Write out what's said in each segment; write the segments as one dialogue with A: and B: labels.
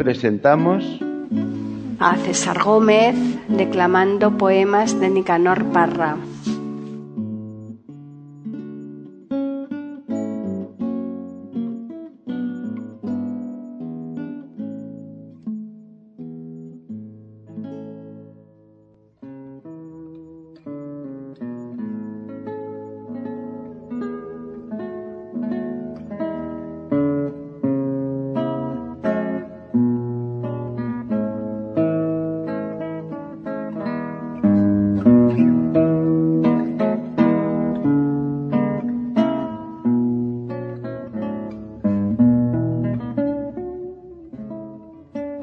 A: Presentamos
B: a César Gómez declamando poemas de Nicanor Parra.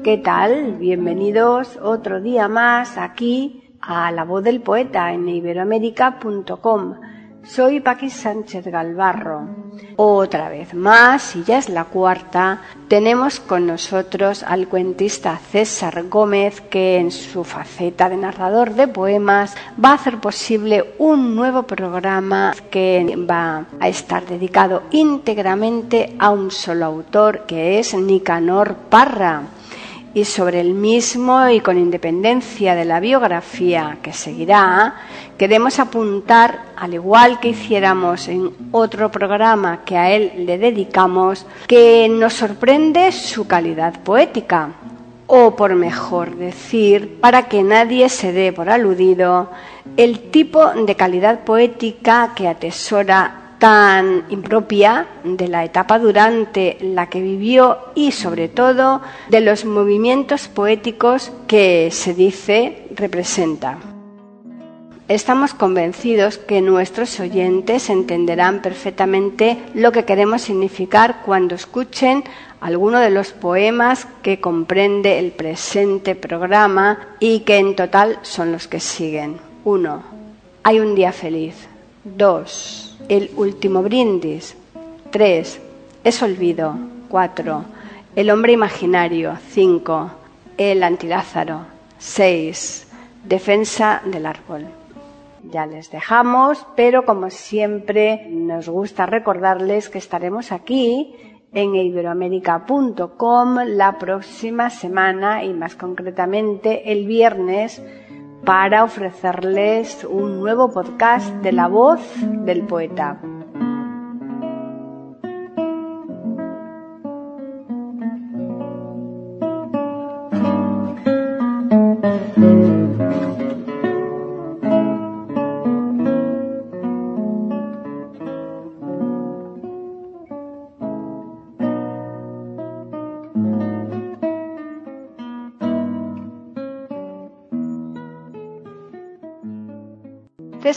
B: ¿Qué tal? Bienvenidos otro día más aquí a La Voz del Poeta en iberoamérica.com. Soy Paqui Sánchez Galvarro. Otra vez más, y ya es la cuarta, tenemos con nosotros al cuentista César Gómez, que en su faceta de narrador de poemas va a hacer posible un nuevo programa que va a estar dedicado íntegramente a un solo autor, que es Nicanor Parra y sobre el mismo y con independencia de la biografía que seguirá, queremos apuntar, al igual que hiciéramos en otro programa que a él le dedicamos, que nos sorprende su calidad poética, o por mejor decir, para que nadie se dé por aludido, el tipo de calidad poética que atesora tan impropia de la etapa durante la que vivió y sobre todo de los movimientos poéticos que se dice representa. Estamos convencidos que nuestros oyentes entenderán perfectamente lo que queremos significar cuando escuchen alguno de los poemas que comprende el presente programa y que en total son los que siguen. 1. Hay un día feliz. 2 el último brindis. 3. Es olvido. 4. El hombre imaginario. 5. El antilázaro. 6. Defensa del árbol. Ya les dejamos, pero como siempre nos gusta recordarles que estaremos aquí en iberoamérica.com la próxima semana y más concretamente el viernes para ofrecerles un nuevo podcast de la voz del poeta.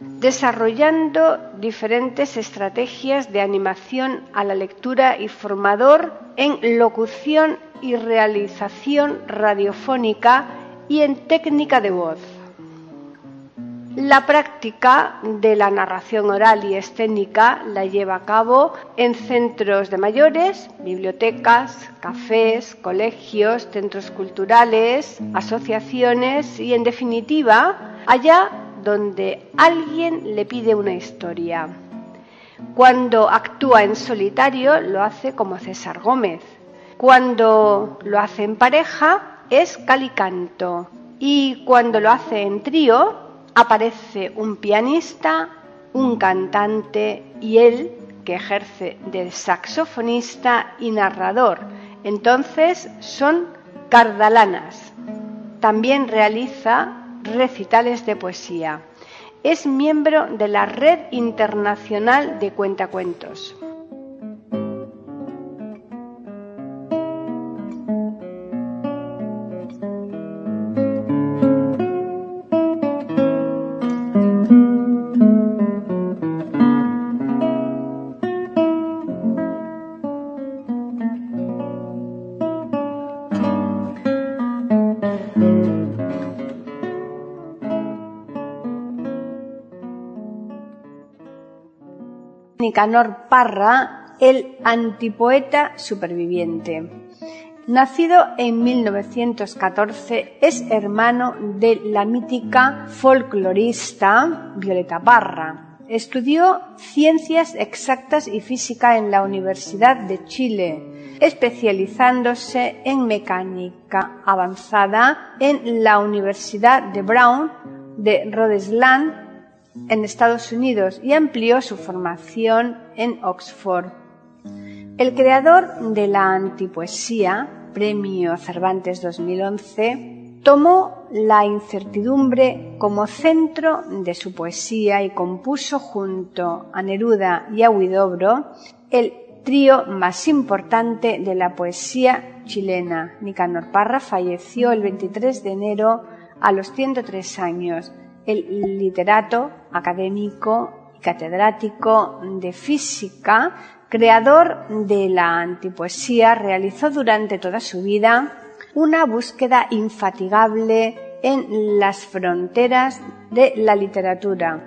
B: desarrollando diferentes estrategias de animación a la lectura y formador en locución y realización radiofónica y en técnica de voz. La práctica de la narración oral y escénica la lleva a cabo en centros de mayores, bibliotecas, cafés, colegios, centros culturales, asociaciones y, en definitiva, allá donde alguien le pide una historia. Cuando actúa en solitario lo hace como César Gómez. Cuando lo hace en pareja es calicanto. Y cuando lo hace en trío aparece un pianista, un cantante y él que ejerce de saxofonista y narrador. Entonces son cardalanas. También realiza recitales de poesía. Es miembro de la Red Internacional de Cuentacuentos. Nicanor Parra, el antipoeta superviviente. Nacido en 1914, es hermano de la mítica folclorista Violeta Parra. Estudió ciencias exactas y física en la Universidad de Chile, especializándose en mecánica avanzada en la Universidad de Brown de Rhode Island en Estados Unidos y amplió su formación en Oxford. El creador de la antipoesía, Premio Cervantes 2011, tomó la incertidumbre como centro de su poesía y compuso junto a Neruda y a Huidobro el trío más importante de la poesía chilena. Nicanor Parra falleció el 23 de enero a los 103 años el literato, académico y catedrático de física, creador de la antipoesía, realizó durante toda su vida una búsqueda infatigable en las fronteras de la literatura.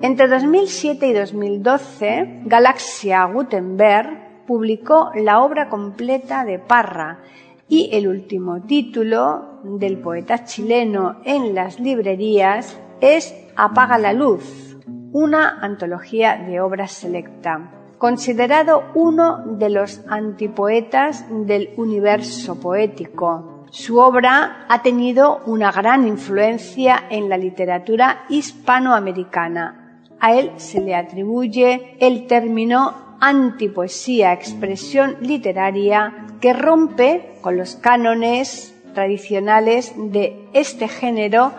B: Entre 2007 y 2012, Galaxia Gutenberg publicó la obra completa de Parra y el último título del poeta chileno en las librerías es Apaga la luz, una antología de obras selecta. Considerado uno de los antipoetas del universo poético, su obra ha tenido una gran influencia en la literatura hispanoamericana. A él se le atribuye el término antipoesía, expresión literaria que rompe con los cánones tradicionales de este género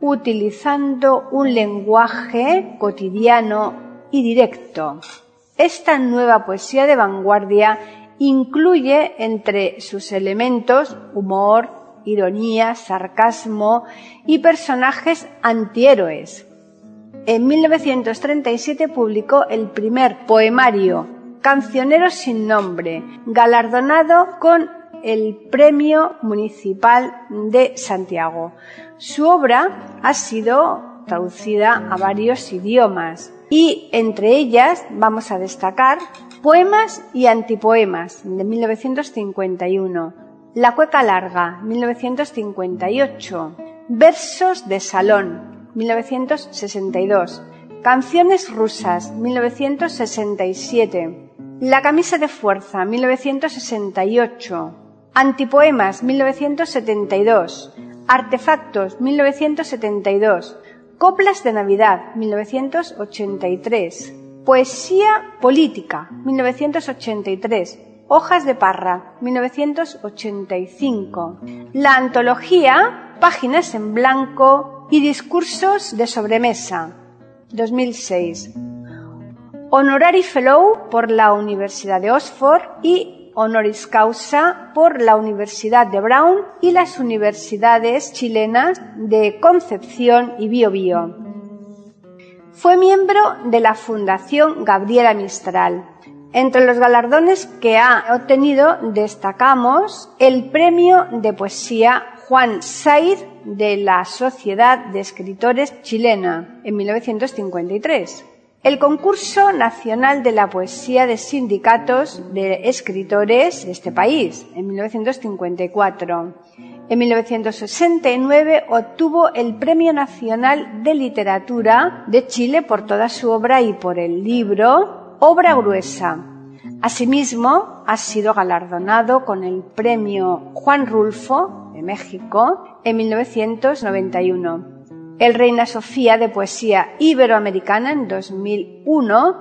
B: utilizando un lenguaje cotidiano y directo. Esta nueva poesía de vanguardia incluye entre sus elementos humor, ironía, sarcasmo y personajes antihéroes. En 1937 publicó el primer poemario Cancionero sin nombre, galardonado con el Premio Municipal de Santiago. Su obra ha sido traducida a varios idiomas y entre ellas vamos a destacar Poemas y Antipoemas de 1951, La Cueca Larga 1958, Versos de Salón 1962, Canciones rusas 1967, La camisa de fuerza 1968, Antipoemas 1972, Artefactos 1972, Coplas de Navidad 1983, Poesía Política 1983, Hojas de Parra 1985, la antología Páginas en Blanco y Discursos de Sobremesa 2006, Honorary Fellow por la Universidad de Oxford y honoris causa por la Universidad de Brown y las universidades chilenas de Concepción y Biobío. Fue miembro de la Fundación Gabriela Mistral. Entre los galardones que ha obtenido destacamos el Premio de Poesía Juan Said de la Sociedad de Escritores Chilena en 1953 el concurso nacional de la poesía de sindicatos de escritores de este país, en 1954. En 1969 obtuvo el Premio Nacional de Literatura de Chile por toda su obra y por el libro Obra Gruesa. Asimismo, ha sido galardonado con el Premio Juan Rulfo de México en 1991. el Reina Sofía de Poesía Iberoamericana en 2001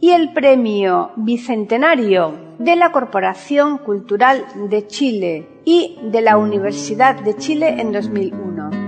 B: y el Premio Bicentenario de la Corporación Cultural de Chile y de la Universidad de Chile en 2001.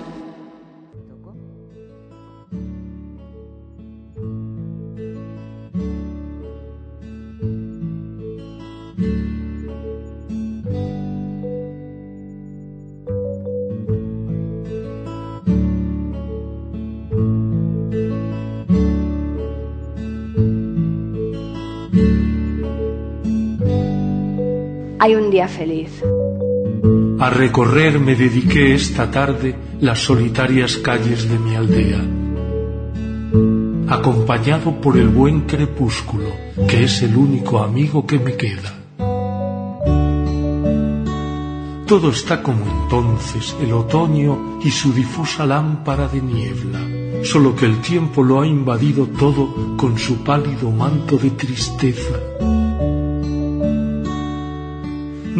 B: Hay un día feliz.
C: A recorrer me dediqué esta tarde las solitarias calles de mi aldea, acompañado por el buen crepúsculo, que es el único amigo que me queda. Todo está como entonces, el otoño y su difusa lámpara de niebla, solo que el tiempo lo ha invadido todo con su pálido manto de tristeza.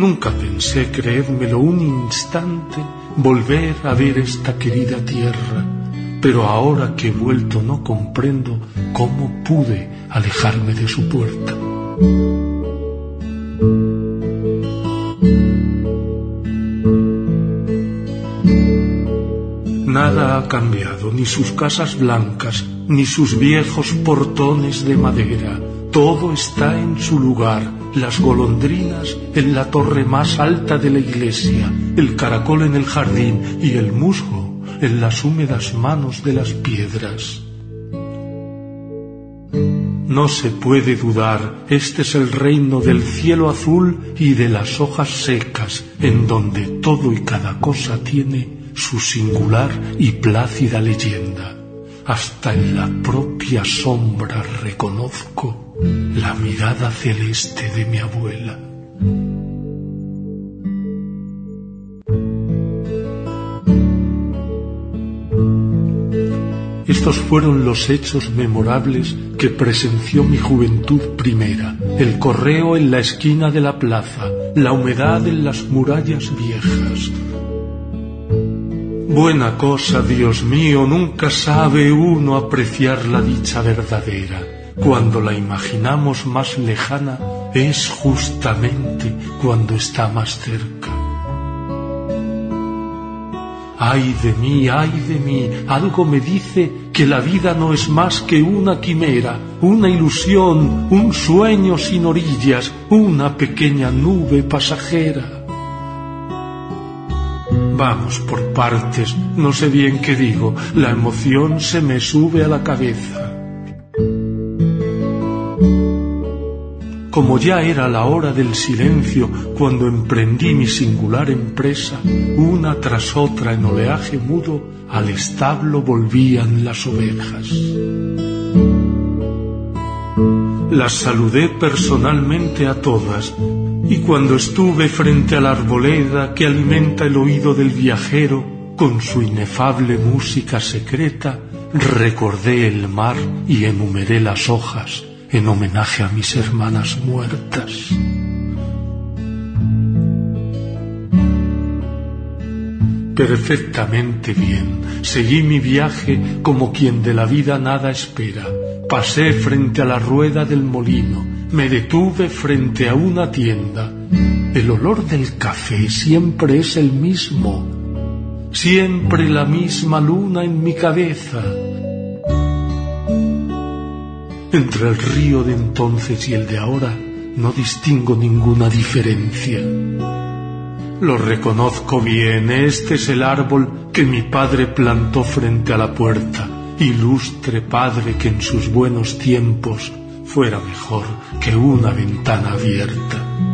C: Nunca pensé, creédmelo un instante, volver a ver esta querida tierra, pero ahora que he vuelto no comprendo cómo pude alejarme de su puerta. Nada ha cambiado, ni sus casas blancas, ni sus viejos portones de madera. Todo está en su lugar, las golondrinas en la torre más alta de la iglesia, el caracol en el jardín y el musgo en las húmedas manos de las piedras. No se puede dudar, este es el reino del cielo azul y de las hojas secas, en donde todo y cada cosa tiene su singular y plácida leyenda. Hasta en la propia sombra reconozco la mirada celeste de mi abuela. Estos fueron los hechos memorables que presenció mi juventud primera, el correo en la esquina de la plaza, la humedad en las murallas viejas. Buena cosa, Dios mío, nunca sabe uno apreciar la dicha verdadera. Cuando la imaginamos más lejana es justamente cuando está más cerca. Ay de mí, ay de mí, algo me dice que la vida no es más que una quimera, una ilusión, un sueño sin orillas, una pequeña nube pasajera. Vamos por partes, no sé bien qué digo, la emoción se me sube a la cabeza. Como ya era la hora del silencio cuando emprendí mi singular empresa, una tras otra en oleaje mudo, al establo volvían las ovejas. Las saludé personalmente a todas, y cuando estuve frente a la arboleda que alimenta el oído del viajero con su inefable música secreta, recordé el mar y enumeré las hojas en homenaje a mis hermanas muertas. Perfectamente bien, seguí mi viaje como quien de la vida nada espera. Pasé frente a la rueda del molino, me detuve frente a una tienda. El olor del café siempre es el mismo, siempre la misma luna en mi cabeza entre el río de entonces y el de ahora no distingo ninguna diferencia. Lo reconozco bien, este es el árbol que mi padre plantó frente a la puerta, ilustre padre que en sus buenos tiempos fuera mejor que una ventana abierta.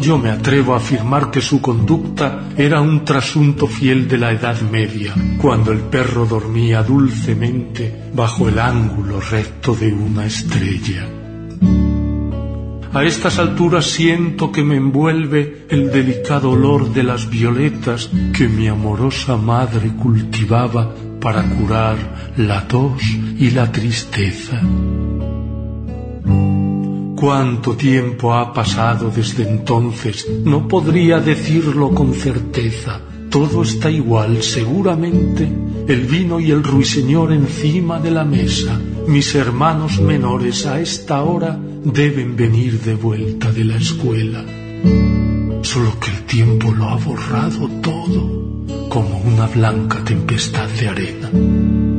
C: Yo me atrevo a afirmar que su conducta era un trasunto fiel de la Edad Media, cuando el perro dormía dulcemente bajo el ángulo recto de una estrella. A estas alturas siento que me envuelve el delicado olor de las violetas que mi amorosa madre cultivaba para curar la tos y la tristeza. Cuánto tiempo ha pasado desde entonces, no podría decirlo con certeza. Todo está igual, seguramente. El vino y el ruiseñor encima de la mesa. Mis hermanos menores a esta hora deben venir de vuelta de la escuela. Solo que el tiempo lo ha borrado todo, como una blanca tempestad de arena.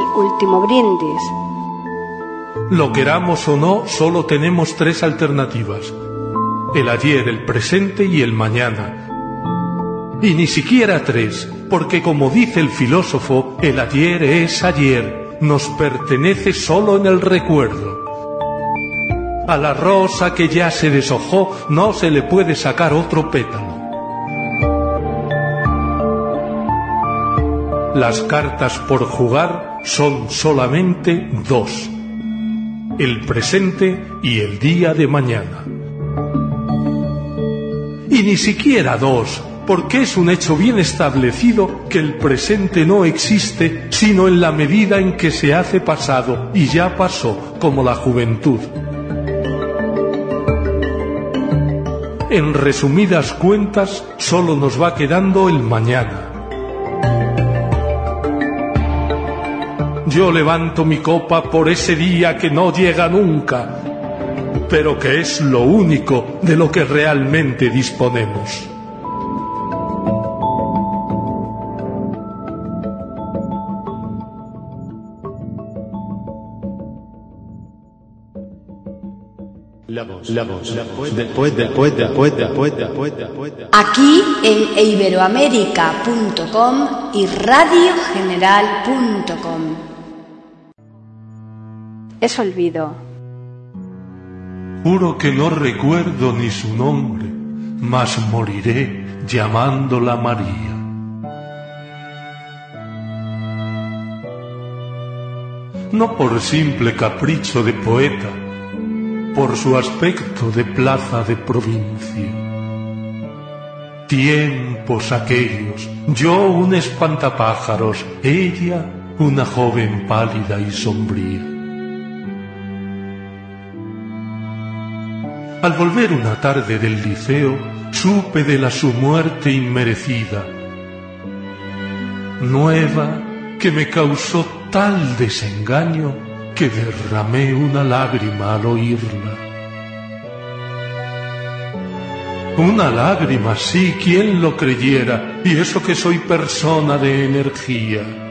B: Último brindis.
C: Lo queramos o no, solo tenemos tres alternativas. El ayer, el presente y el mañana. Y ni siquiera tres, porque como dice el filósofo, el ayer es ayer, nos pertenece solo en el recuerdo. A la rosa que ya se deshojó no se le puede sacar otro pétalo. Las cartas por jugar son solamente dos, el presente y el día de mañana. Y ni siquiera dos, porque es un hecho bien establecido que el presente no existe sino en la medida en que se hace pasado y ya pasó, como la juventud. En resumidas cuentas, solo nos va quedando el mañana. Yo levanto mi copa por ese día que no llega nunca, pero que es lo único de lo que realmente disponemos.
D: La voz, la voz, la voz, después, después, después, después, después.
B: Aquí en iberoamérica.com y radiogeneral.com. Es olvido.
C: Juro que no recuerdo ni su nombre, mas moriré llamándola María. No por simple capricho de poeta, por su aspecto de plaza de provincia. Tiempos aquellos, yo un espantapájaros, ella una joven pálida y sombría. Al volver una tarde del liceo, supe de la su muerte inmerecida, nueva que me causó tal desengaño que derramé una lágrima al oírla. Una lágrima, sí, quien lo creyera, y eso que soy persona de energía.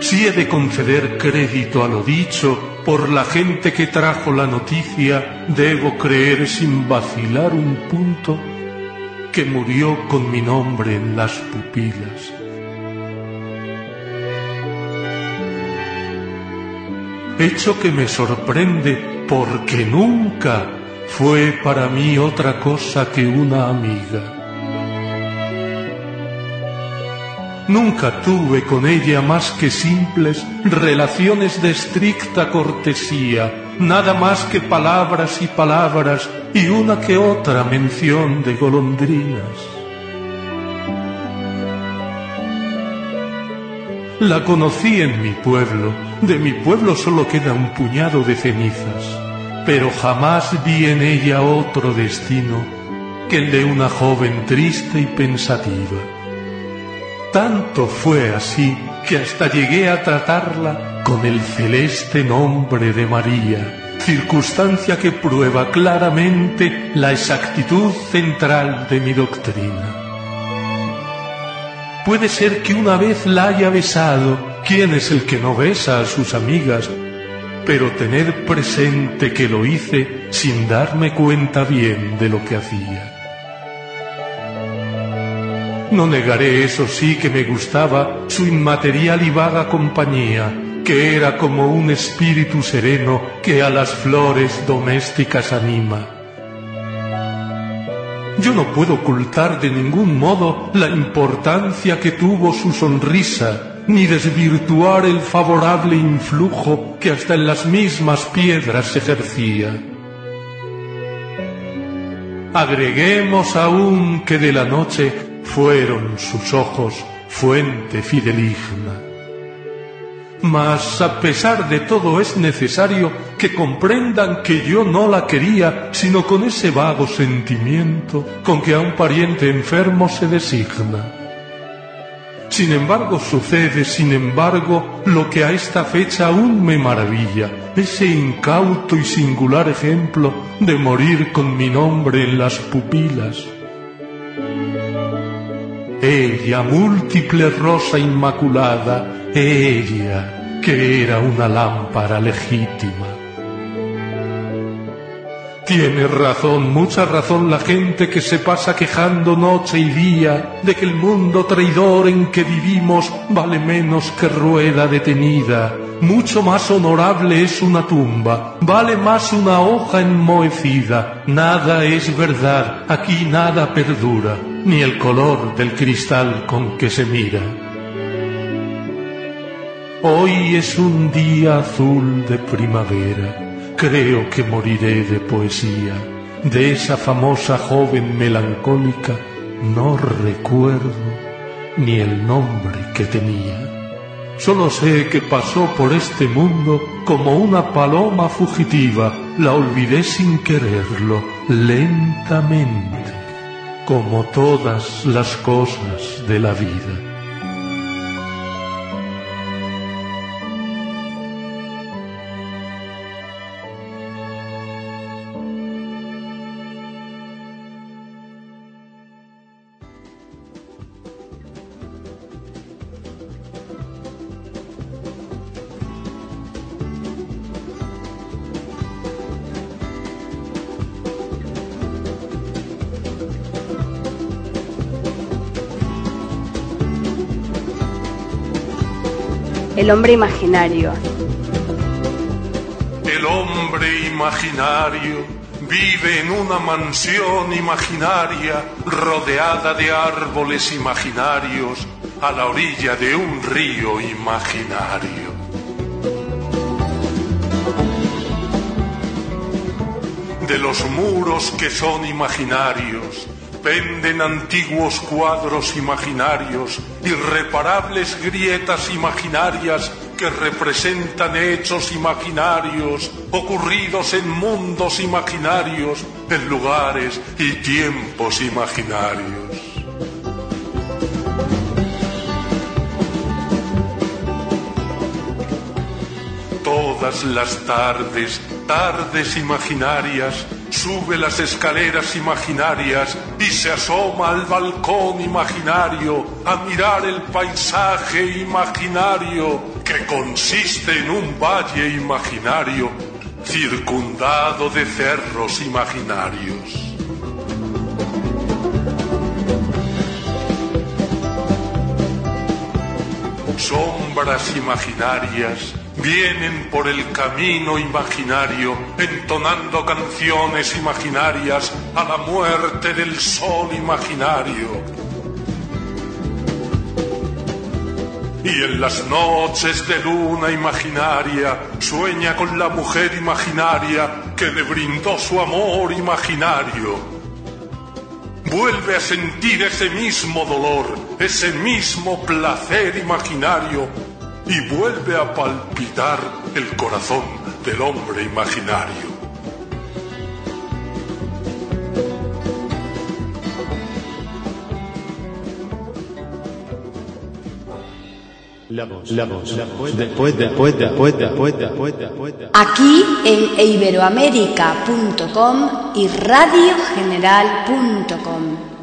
C: Si he de conceder crédito a lo dicho por la gente que trajo la noticia, debo creer sin vacilar un punto que murió con mi nombre en las pupilas. Hecho que me sorprende porque nunca fue para mí otra cosa que una amiga. Nunca tuve con ella más que simples relaciones de estricta cortesía, nada más que palabras y palabras y una que otra mención de golondrinas. La conocí en mi pueblo, de mi pueblo solo queda un puñado de cenizas, pero jamás vi en ella otro destino que el de una joven triste y pensativa. Tanto fue así que hasta llegué a tratarla con el celeste nombre de María, circunstancia que prueba claramente la exactitud central de mi doctrina. Puede ser que una vez la haya besado. ¿Quién es el que no besa a sus amigas? Pero tener presente que lo hice sin darme cuenta bien de lo que hacía. No negaré, eso sí, que me gustaba su inmaterial y vaga compañía, que era como un espíritu sereno que a las flores domésticas anima. Yo no puedo ocultar de ningún modo la importancia que tuvo su sonrisa, ni desvirtuar el favorable influjo que hasta en las mismas piedras ejercía. Agreguemos aún que de la noche fueron sus ojos fuente fideligna. Mas a pesar de todo es necesario que comprendan que yo no la quería, sino con ese vago sentimiento con que a un pariente enfermo se designa. Sin embargo, sucede, sin embargo, lo que a esta fecha aún me maravilla, ese incauto y singular ejemplo de morir con mi nombre en las pupilas ella, múltiple rosa inmaculada, ella, que era una lámpara legítima. Tiene razón, mucha razón la gente que se pasa quejando noche y día de que el mundo traidor en que vivimos vale menos que rueda detenida. Mucho más honorable es una tumba, vale más una hoja enmohecida. Nada es verdad, aquí nada perdura ni el color del cristal con que se mira. Hoy es un día azul de primavera, creo que moriré de poesía. De esa famosa joven melancólica no recuerdo ni el nombre que tenía. Solo sé que pasó por este mundo como una paloma fugitiva, la olvidé sin quererlo, lentamente como todas las cosas de la vida.
B: El hombre imaginario.
C: El hombre imaginario vive en una mansión imaginaria rodeada de árboles imaginarios a la orilla de un río imaginario. De los muros que son imaginarios, penden antiguos cuadros imaginarios, irreparables grietas imaginarias que representan hechos imaginarios ocurridos en mundos imaginarios, en lugares y tiempos imaginarios. Todas las tardes, tardes imaginarias, sube las escaleras imaginarias y se asoma al balcón imaginario a mirar el paisaje imaginario que consiste en un valle imaginario circundado de cerros imaginarios. Sombras imaginarias vienen por el camino imaginario, entonando canciones imaginarias a la muerte del sol imaginario. Y en las noches de luna imaginaria sueña con la mujer imaginaria que le brindó su amor imaginario. Vuelve a sentir ese mismo dolor, ese mismo placer imaginario y vuelve a palpitar el corazón del hombre imaginario.
D: La voz, la voz, la voz, después, después, después, después, después, después.
B: Aquí en iberoamérica.com y radiogeneral.com.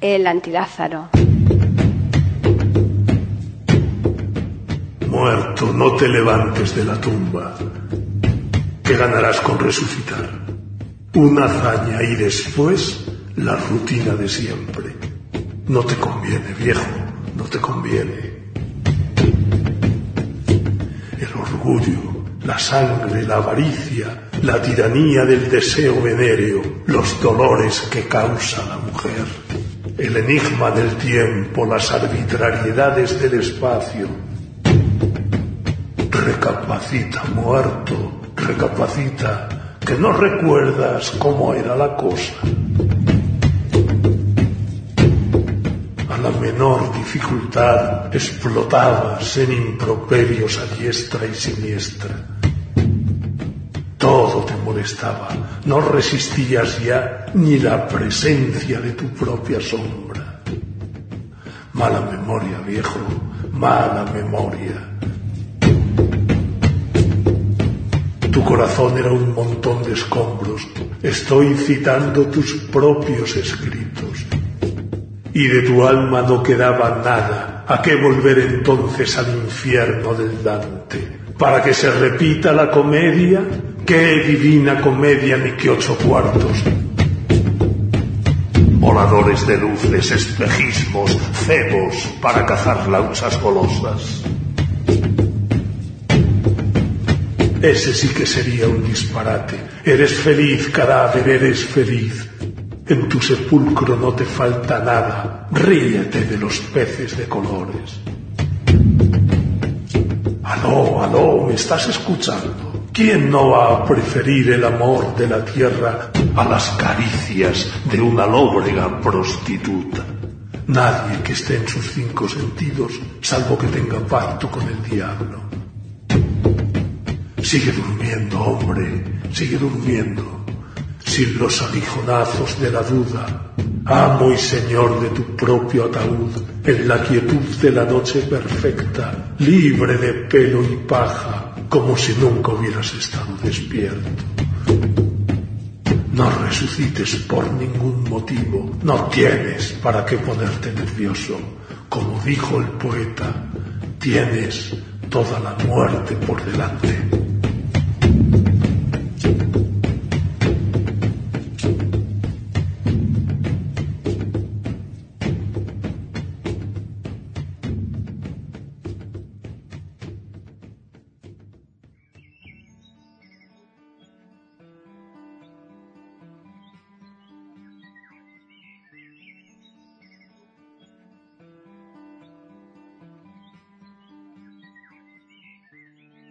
B: el antilázaro.
C: Muerto, no te levantes de la tumba. ¿Qué ganarás con resucitar? Una hazaña y después la rutina de siempre. No te conviene, viejo, no te conviene. El orgullo, la sangre, la avaricia, la tiranía del deseo venéreo, los dolores que causa la mujer, el enigma del tiempo, las arbitrariedades del espacio. Recapacita, muerto, recapacita, que no recuerdas cómo era la cosa. A la menor dificultad explotabas en improperios a diestra y siniestra. Molestaba, no resistías ya ni la presencia de tu propia sombra. Mala memoria, viejo, mala memoria. Tu corazón era un montón de escombros. Estoy citando tus propios escritos. Y de tu alma no quedaba nada. ¿A qué volver entonces al infierno del Dante? ¿Para que se repita la comedia? ¿Qué divina comedia ni que ocho cuartos? Voladores de luces, espejismos, cebos para cazar lauchas golosas. Ese sí que sería un disparate. Eres feliz, cadáver, eres feliz. En tu sepulcro no te falta nada. Ríete de los peces de colores. Aló, aló, ¿me estás escuchando? ¿Quién no va a preferir el amor de la tierra a las caricias de una lóbrega prostituta? Nadie que esté en sus cinco sentidos, salvo que tenga pacto con el diablo. Sigue durmiendo, hombre, sigue durmiendo, sin los aguijonazos de la duda, amo y señor de tu propio ataúd, en la quietud de la noche perfecta, libre de pelo y paja, como si nunca hubieras estado despierto. No resucites por ningún motivo, no tienes para qué ponerte nervioso. Como dijo el poeta, tienes toda la muerte por delante.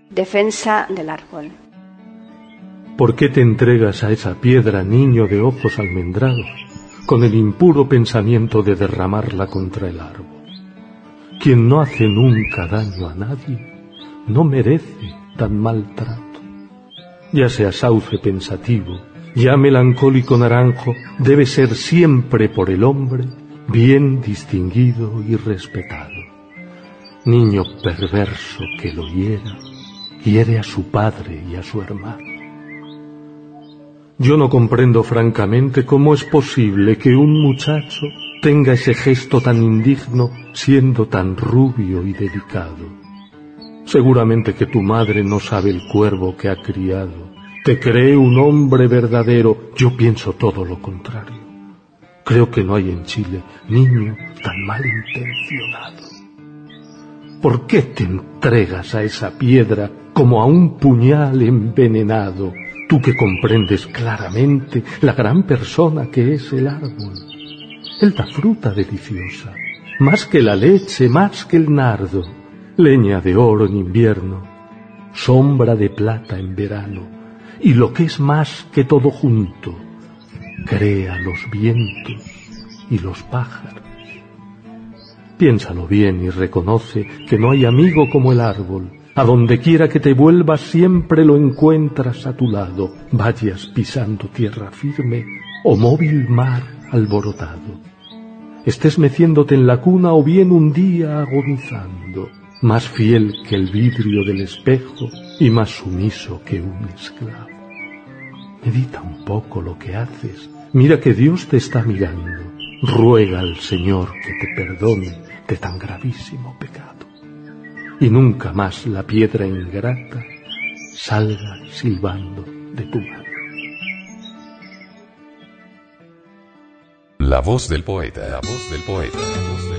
B: Defensa del árbol.
C: ¿Por qué te entregas a esa piedra, niño de ojos almendrados, con el impuro pensamiento de derramarla contra el árbol? Quien no hace nunca daño a nadie, no merece tan maltrato. Ya sea sauce pensativo, ya melancólico naranjo, debe ser siempre por el hombre bien distinguido y respetado. Niño perverso que lo hiera, hiere a su padre y a su hermano. Yo no comprendo francamente cómo es posible que un muchacho tenga ese gesto tan indigno siendo tan rubio y delicado. Seguramente que tu madre no sabe el cuervo que ha criado. Te cree un hombre verdadero. Yo pienso todo lo contrario. Creo que no hay en Chile niño tan mal intencionado. ¿Por qué te entregas a esa piedra como a un puñal envenenado, tú que comprendes claramente la gran persona que es el árbol? Él da fruta deliciosa, más que la leche, más que el nardo, leña de oro en invierno, sombra de plata en verano, y lo que es más que todo junto, crea los vientos y los pájaros. Piénsalo bien y reconoce que no hay amigo como el árbol. A donde quiera que te vuelvas siempre lo encuentras a tu lado, vayas pisando tierra firme o móvil mar alborotado. Estés meciéndote en la cuna o bien un día agonizando, más fiel que el vidrio del espejo y más sumiso que un esclavo. Medita un poco lo que haces, mira que Dios te está mirando ruega al Señor que te perdone de tan gravísimo pecado, y nunca más la piedra ingrata salga silbando de tu mano.
E: La voz del poeta, la voz del poeta, la voz del poeta.